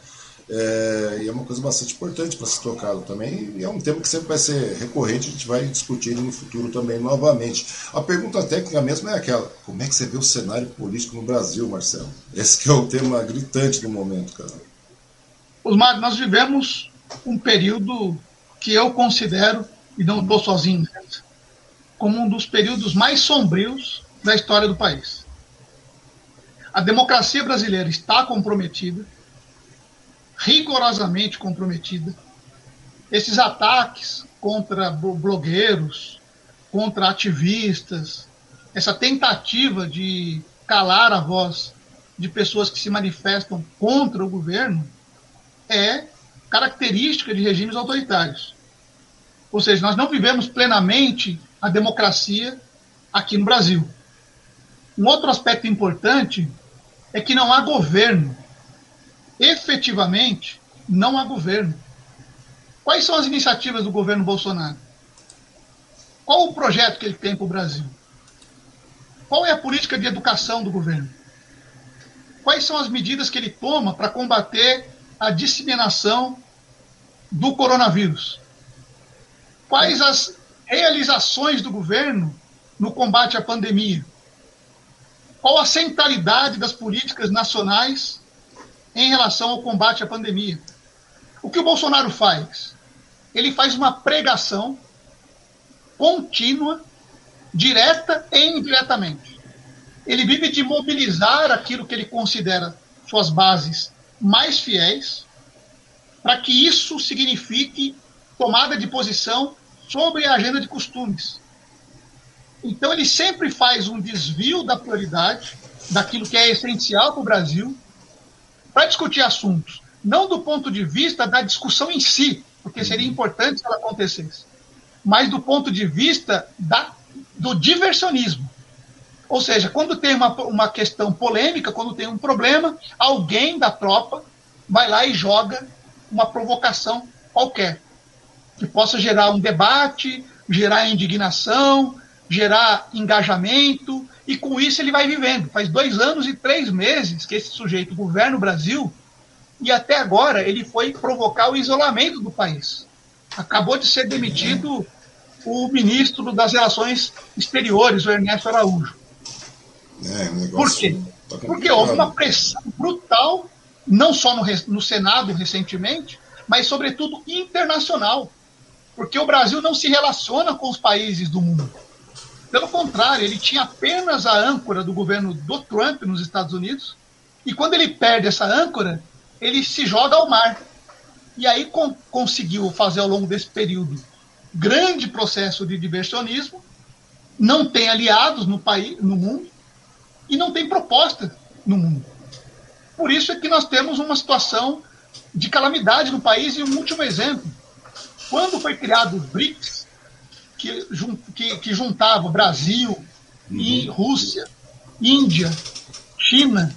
É, e é uma coisa bastante importante para ser tocado também, e é um tema que sempre vai ser recorrente, a gente vai discutir no futuro também novamente. A pergunta técnica mesmo é aquela: como é que você vê o cenário político no Brasil, Marcelo? Esse é o tema gritante do momento, cara. Osmar, nós vivemos um período que eu considero, e não estou sozinho nessa, como um dos períodos mais sombrios da história do país. A democracia brasileira está comprometida, rigorosamente comprometida. Esses ataques contra blogueiros, contra ativistas, essa tentativa de calar a voz de pessoas que se manifestam contra o governo é característica de regimes autoritários. Ou seja, nós não vivemos plenamente a democracia aqui no Brasil. Um outro aspecto importante é que não há governo. Efetivamente, não há governo. Quais são as iniciativas do governo Bolsonaro? Qual o projeto que ele tem para o Brasil? Qual é a política de educação do governo? Quais são as medidas que ele toma para combater a disseminação do coronavírus? Quais as realizações do governo no combate à pandemia? Qual a centralidade das políticas nacionais em relação ao combate à pandemia? O que o Bolsonaro faz? Ele faz uma pregação contínua, direta e indiretamente. Ele vive de mobilizar aquilo que ele considera suas bases mais fiéis, para que isso signifique tomada de posição sobre a agenda de costumes. Então ele sempre faz um desvio da prioridade daquilo que é essencial para o Brasil, para discutir assuntos, não do ponto de vista da discussão em si, porque seria importante se ela acontecesse, mas do ponto de vista da, do diversionismo. Ou seja, quando tem uma, uma questão polêmica, quando tem um problema, alguém da tropa vai lá e joga uma provocação qualquer, que possa gerar um debate, gerar indignação, gerar engajamento, e com isso ele vai vivendo. Faz dois anos e três meses que esse sujeito governa o Brasil e até agora ele foi provocar o isolamento do país. Acabou de ser demitido o ministro das Relações Exteriores, o Ernesto Araújo. É, Por quê? Tá Porque houve uma pressão brutal, não só no, no Senado recentemente, mas sobretudo internacional. Porque o Brasil não se relaciona com os países do mundo. Pelo contrário, ele tinha apenas a âncora do governo do Trump nos Estados Unidos, e quando ele perde essa âncora, ele se joga ao mar. E aí com, conseguiu fazer ao longo desse período grande processo de diversionismo, não tem aliados no país, no mundo e não tem proposta no mundo. Por isso é que nós temos uma situação de calamidade no país e um último exemplo. Quando foi criado o BRICS, que, que, que juntava Brasil uhum. e Rússia, Índia, China,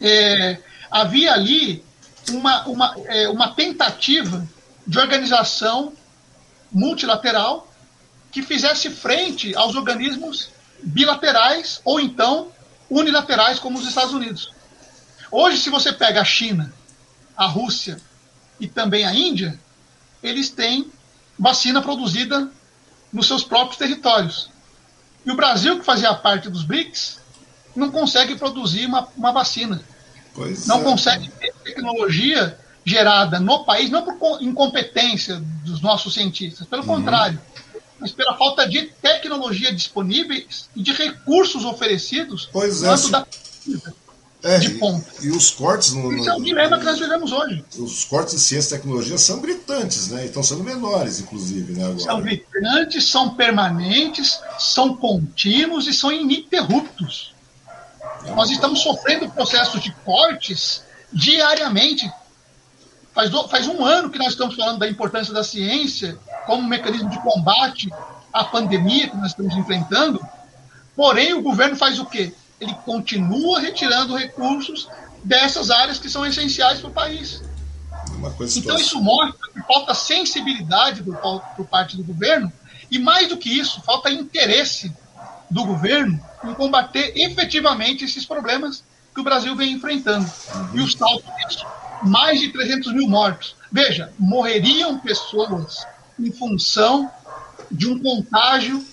é, havia ali uma, uma, é, uma tentativa de organização multilateral que fizesse frente aos organismos bilaterais ou então unilaterais, como os Estados Unidos. Hoje, se você pega a China, a Rússia e também a Índia, eles têm vacina produzida nos seus próprios territórios. E o Brasil, que fazia parte dos BRICS, não consegue produzir uma, uma vacina. Pois não é. consegue ter tecnologia gerada no país, não por incompetência dos nossos cientistas, pelo uhum. contrário, mas pela falta de tecnologia disponível e de recursos oferecidos pois é, da é, de ponta. E, e, os cortes no, no, é o dilema que nós vivemos hoje. Os cortes em ciência e tecnologia são gritantes, né? E estão sendo menores, inclusive, né? Agora. São gritantes, são permanentes, são contínuos e são ininterruptos. Nós estamos sofrendo processos de cortes diariamente. Faz, do, faz um ano que nós estamos falando da importância da ciência como mecanismo de combate à pandemia que nós estamos enfrentando. Porém, o governo faz o quê? Ele continua retirando recursos dessas áreas que são essenciais para o país. Então, isso mostra que falta sensibilidade por, por parte do governo, e mais do que isso, falta interesse do governo em combater efetivamente esses problemas que o Brasil vem enfrentando. E os saltos disso, mais de 300 mil mortos. Veja, morreriam pessoas em função de um contágio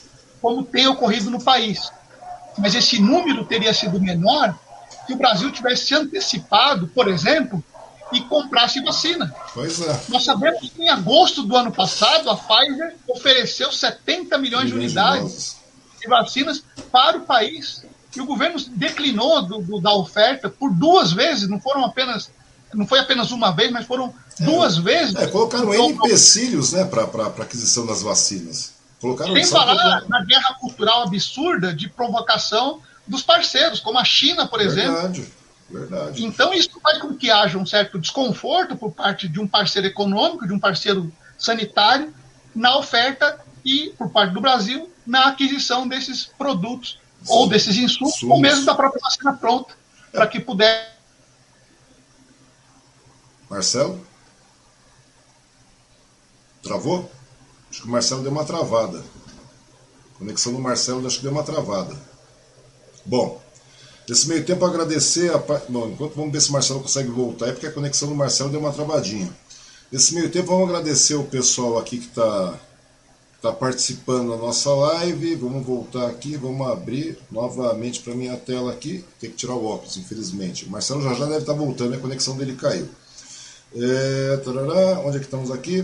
como tem ocorrido no país. Mas esse número teria sido menor se o Brasil tivesse se antecipado, por exemplo, e comprasse vacina. Pois é. Nós sabemos que em agosto do ano passado a Pfizer ofereceu 70 milhões, milhões de unidades de vacinas para o país. E o governo declinou do, do, da oferta por duas vezes, não foram apenas, não foi apenas uma vez, mas foram é, duas vezes. É, colocaram N empecilhos né, para a aquisição das vacinas. Colocaram Sem falar na guerra cultural absurda de provocação dos parceiros, como a China, por verdade, exemplo. Verdade. Então, isso faz com que haja um certo desconforto por parte de um parceiro econômico, de um parceiro sanitário, na oferta e, por parte do Brasil, na aquisição desses produtos Sim. ou desses insumos, Sumos. ou mesmo da própria vacina pronta, é. para que puder. Marcelo? Travou? Acho que o Marcelo deu uma travada. A conexão do Marcelo acho que deu uma travada. Bom, nesse meio tempo agradecer a. Bom, enquanto vamos ver se o Marcelo consegue voltar, é porque a conexão do Marcelo deu uma travadinha. Nesse meio tempo vamos agradecer o pessoal aqui que está está participando da nossa live. Vamos voltar aqui, vamos abrir novamente para minha tela aqui. Tem que tirar o óculos, infelizmente. O Marcelo já já deve estar tá voltando, a conexão dele caiu. É, tarará, onde é que estamos aqui?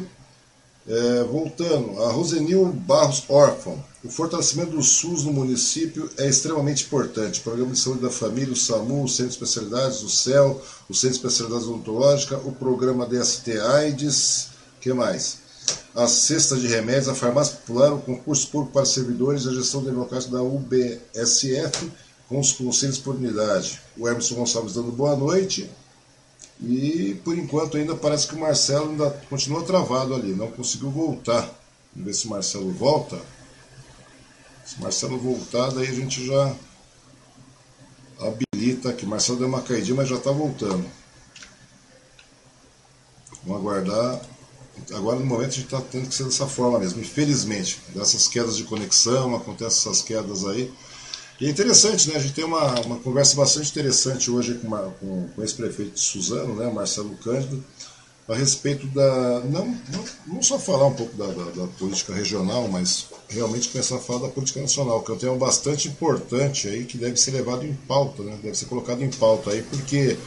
É, voltando, a Rosenil Barros Órfão. O fortalecimento do SUS no município é extremamente importante. Programa de Saúde da Família, o SAMU, o Centro de Especialidades, o CEL, o Centro de Especialidades Odontológicas, o Programa DST AIDS, que mais? a cesta de remédios, a farmácia popular, o concurso público para servidores, a gestão democrática da UBSF, com os conselhos por unidade. O Emerson Gonçalves dando boa noite. E por enquanto ainda parece que o Marcelo ainda continua travado ali, não conseguiu voltar. Vamos ver se o Marcelo volta. Se o Marcelo voltar, daí a gente já habilita aqui. Marcelo deu uma caidinha, mas já está voltando. Vamos aguardar. Agora no momento a gente está tendo que ser dessa forma mesmo, infelizmente. Dessas quedas de conexão, acontecem essas quedas aí. E é interessante, né? A gente tem uma, uma conversa bastante interessante hoje com, uma, com, com esse prefeito de Suzano, né, Marcelo Cândido, a respeito da. Não, não, não só falar um pouco da, da, da, política regional, mas realmente começar a falar da política nacional, que é um tema bastante importante aí que deve ser levado em pauta, né? Deve ser colocado em pauta aí, porque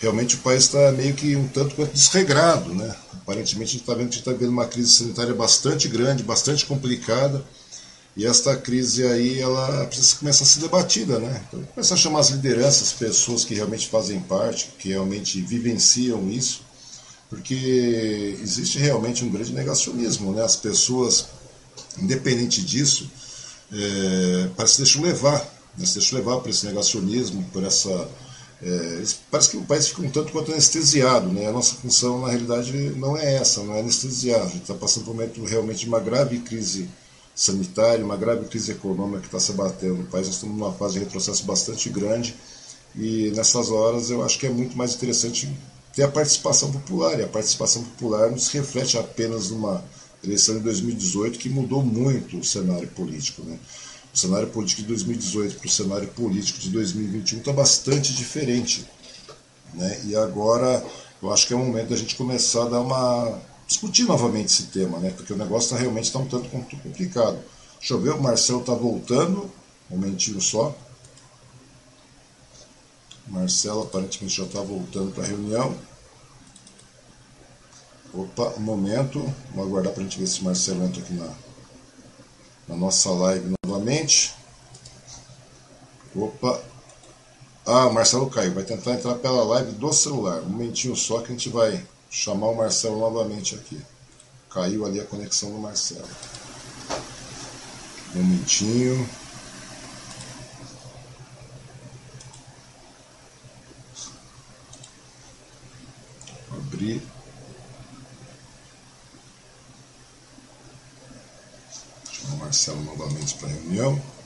realmente o país está meio que um tanto quanto desregrado, né? Aparentemente a gente está vendo está vivendo uma crise sanitária bastante grande, bastante complicada e esta crise aí, ela precisa começar a ser debatida, né? Então, começar a chamar as lideranças, pessoas que realmente fazem parte, que realmente vivenciam isso, porque existe realmente um grande negacionismo, né? As pessoas, independente disso, é, parece que deixam levar, né? se deixam levar por esse negacionismo, por essa... É, parece que o país fica um tanto quanto anestesiado, né? A nossa função, na realidade, não é essa, não é anestesiar. A gente está passando por um momento realmente de uma grave crise sanitária, uma grave crise econômica que está se batendo no país. Nós estamos numa fase de retrocesso bastante grande e nessas horas eu acho que é muito mais interessante ter a participação popular. E a participação popular não se reflete apenas numa eleição de 2018 que mudou muito o cenário político. Né? O cenário político de 2018 para o cenário político de 2021 está bastante diferente. Né? E agora eu acho que é o momento da gente começar a dar uma discutir novamente esse tema, né? Porque o negócio tá, realmente está um tanto complicado. Deixa eu ver, o Marcelo está voltando. Um momentinho só. Marcelo aparentemente já está voltando para a reunião. Opa, um momento. Vamos aguardar para a gente ver se o Marcelo entra aqui na, na nossa live novamente. Opa. Ah, o Marcelo caiu. Vai tentar entrar pela live do celular. Um momentinho só que a gente vai chamar o Marcelo novamente aqui. Caiu ali a conexão do Marcelo. Momentinho. Abrir. Chamar o Marcelo novamente para a reunião.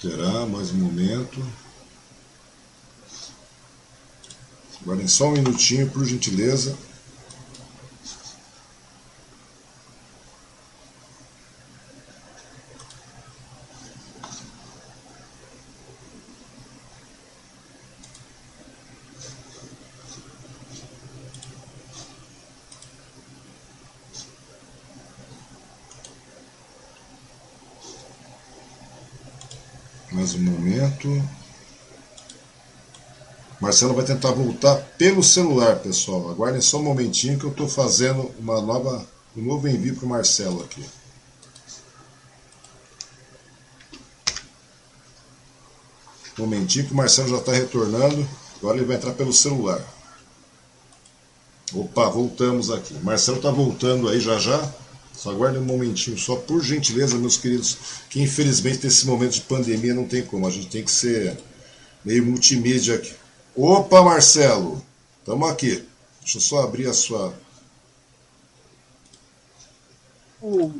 Terá mais um momento. Aguardem só um minutinho, por gentileza. Mais um momento. Marcelo vai tentar voltar pelo celular, pessoal. Aguardem só um momentinho que eu estou fazendo uma nova, um novo envio para o Marcelo aqui. Um momentinho que o Marcelo já está retornando. Agora ele vai entrar pelo celular. Opa, voltamos aqui. Marcelo está voltando aí já já. Só aguardem um momentinho, só por gentileza, meus queridos, que infelizmente nesse momento de pandemia não tem como, a gente tem que ser meio multimídia aqui. Opa, Marcelo, estamos aqui. Deixa eu só abrir a sua. O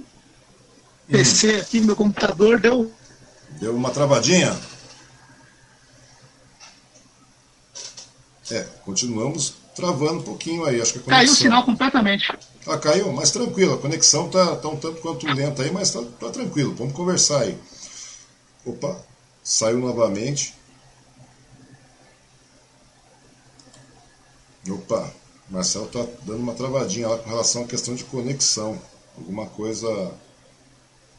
PC hum. aqui, meu computador deu. Deu uma travadinha? É, continuamos travando um pouquinho aí. Acho que conexão... Caiu o sinal completamente. Ah, caiu, mas tranquilo, a conexão tá, tá um tanto quanto lenta aí, mas tá, tá tranquilo, vamos conversar aí. Opa, saiu novamente. Opa, Marcelo tá dando uma travadinha lá com relação à questão de conexão. Alguma coisa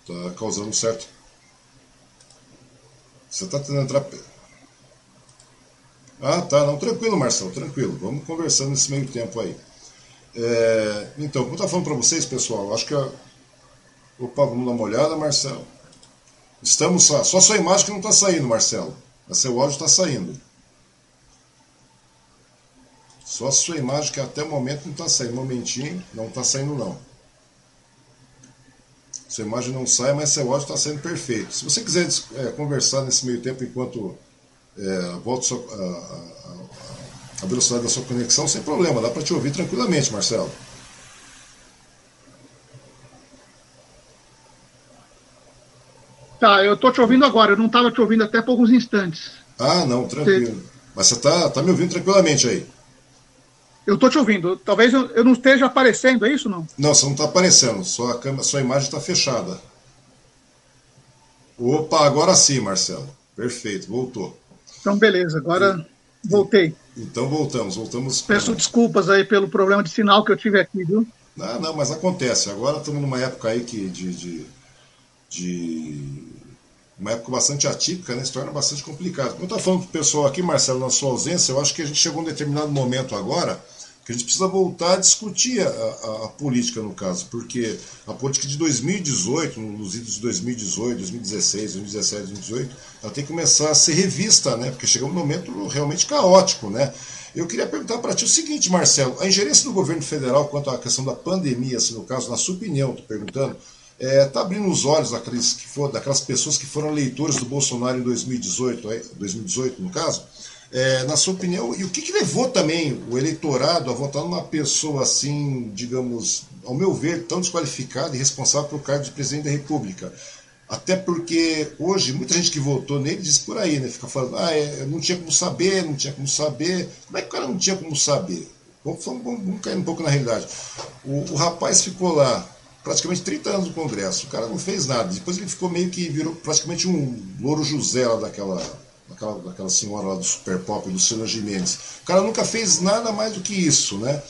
tá causando certo. Você tá tentando entrar. Ah, tá, não, tranquilo, Marcelo, tranquilo. Vamos conversando nesse meio tempo aí. É, então, como eu estava falando para vocês, pessoal, acho que. A... Opa, vamos dar uma olhada, Marcelo. Estamos. Só, só sua imagem que não está saindo, Marcelo. Mas seu áudio está saindo. Só a sua imagem que até o momento não está saindo. Um momentinho, não está saindo não. Sua imagem não sai, mas seu áudio está sendo perfeito. Se você quiser é, conversar nesse meio tempo enquanto é, volta a, a, a velocidade da sua conexão, sem problema, dá para te ouvir tranquilamente, Marcelo. Tá, eu tô te ouvindo agora, eu não estava te ouvindo até por alguns instantes. Ah, não, tranquilo. Você... Mas você tá, tá me ouvindo tranquilamente aí. Eu tô te ouvindo. Talvez eu, eu não esteja aparecendo, é isso não? Não, você não está aparecendo. Sua, câmera, sua imagem está fechada. Opa, agora sim, Marcelo. Perfeito, voltou. Então, beleza, agora e, voltei. Então voltamos, voltamos. Peço desculpas aí pelo problema de sinal que eu tive aqui, viu? Não, não, mas acontece. Agora estamos numa época aí que de, de de uma época bastante atípica, né, se torna bastante complicado. Como eu estava falando para o pessoal aqui, Marcelo, na sua ausência, eu acho que a gente chegou a um determinado momento agora que a gente precisa voltar a discutir a, a, a política, no caso, porque a política de 2018, nos idos de 2018, 2016, 2017, 2018, ela tem que começar a ser revista, né, porque chegou um momento realmente caótico, né. Eu queria perguntar para ti o seguinte, Marcelo, a ingerência do governo federal quanto à questão da pandemia, assim, no caso, na sua opinião, estou perguntando, está é, tá abrindo os olhos daqueles que for, daquelas pessoas que foram leitores do Bolsonaro em 2018, 2018 no caso. É, na sua opinião, e o que, que, levou também o eleitorado a votar numa pessoa assim, digamos, ao meu ver, tão desqualificada e responsável pelo cargo de presidente da República? Até porque hoje muita gente que votou nele diz por aí, né? Fica falando, ah, é, não tinha como saber, não tinha como saber. Como é que o cara não tinha como saber? Vamos, vamos, vamos cair um pouco na realidade. O, o rapaz ficou lá praticamente 30 anos no Congresso. O cara não fez nada. Depois ele ficou meio que virou praticamente um louro José lá daquela, daquela, daquela senhora lá do Super Pop, Luciana Gimenez. O cara nunca fez nada mais do que isso, né?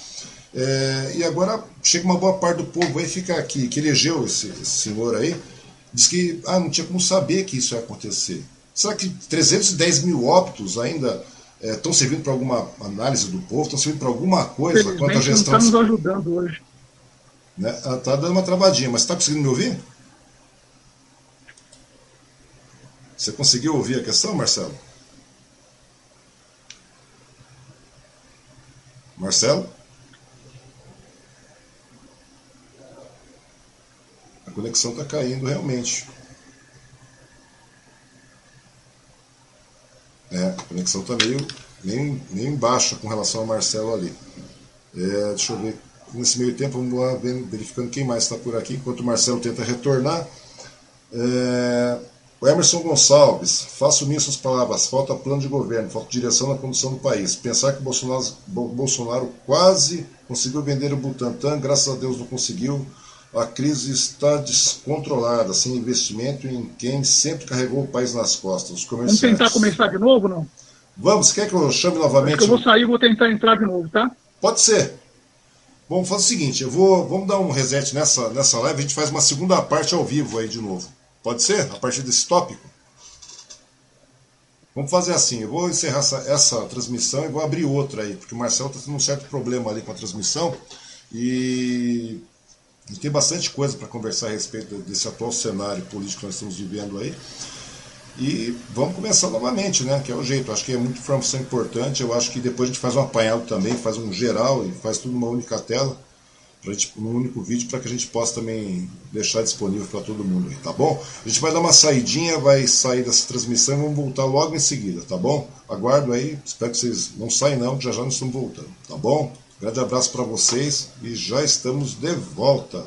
É, e agora chega uma boa parte do povo aí, fica aqui, que elegeu esse, esse senhor aí, diz que ah, não tinha como saber que isso ia acontecer. Será que 310 mil óbitos ainda estão é, servindo para alguma análise do povo, estão servindo para alguma coisa quanto à gestão? Não está nos ajudando hoje. Né? Está dando uma travadinha, mas está conseguindo me ouvir? Você conseguiu ouvir a questão, Marcelo? Marcelo? A conexão está caindo realmente. É, a conexão está meio, meio, meio baixa com relação ao Marcelo ali. É, deixa eu ver Nesse meio tempo, vamos lá verificando quem mais está por aqui, enquanto o Marcelo tenta retornar. É... O Emerson Gonçalves, faço minhas suas palavras, falta plano de governo, falta direção na condução do país. Pensar que Bolsonaro, Bolsonaro quase conseguiu vender o Butantan, graças a Deus não conseguiu. A crise está descontrolada, sem investimento em quem sempre carregou o país nas costas, os comerciantes. Vamos tentar começar de novo, não? Vamos, quer que eu chame novamente? Acho que eu vou sair e vou tentar entrar de novo, tá? Pode ser. Vamos fazer o seguinte, eu vou, vamos dar um reset nessa, nessa live, a gente faz uma segunda parte ao vivo aí de novo. Pode ser? A partir desse tópico? Vamos fazer assim, eu vou encerrar essa, essa transmissão e vou abrir outra aí, porque o Marcelo está tendo um certo problema ali com a transmissão e, e tem bastante coisa para conversar a respeito desse atual cenário político que nós estamos vivendo aí. E vamos começar novamente, né? Que é o jeito. Acho que é muita informação importante. Eu acho que depois a gente faz um apanhado também, faz um geral e faz tudo numa única tela, pra gente, num único vídeo, para que a gente possa também deixar disponível para todo mundo aí, tá bom? A gente vai dar uma saidinha, vai sair dessa transmissão e vamos voltar logo em seguida, tá bom? Aguardo aí, espero que vocês não saiam não, que já já nós estamos voltando, tá bom? Grande abraço para vocês e já estamos de volta.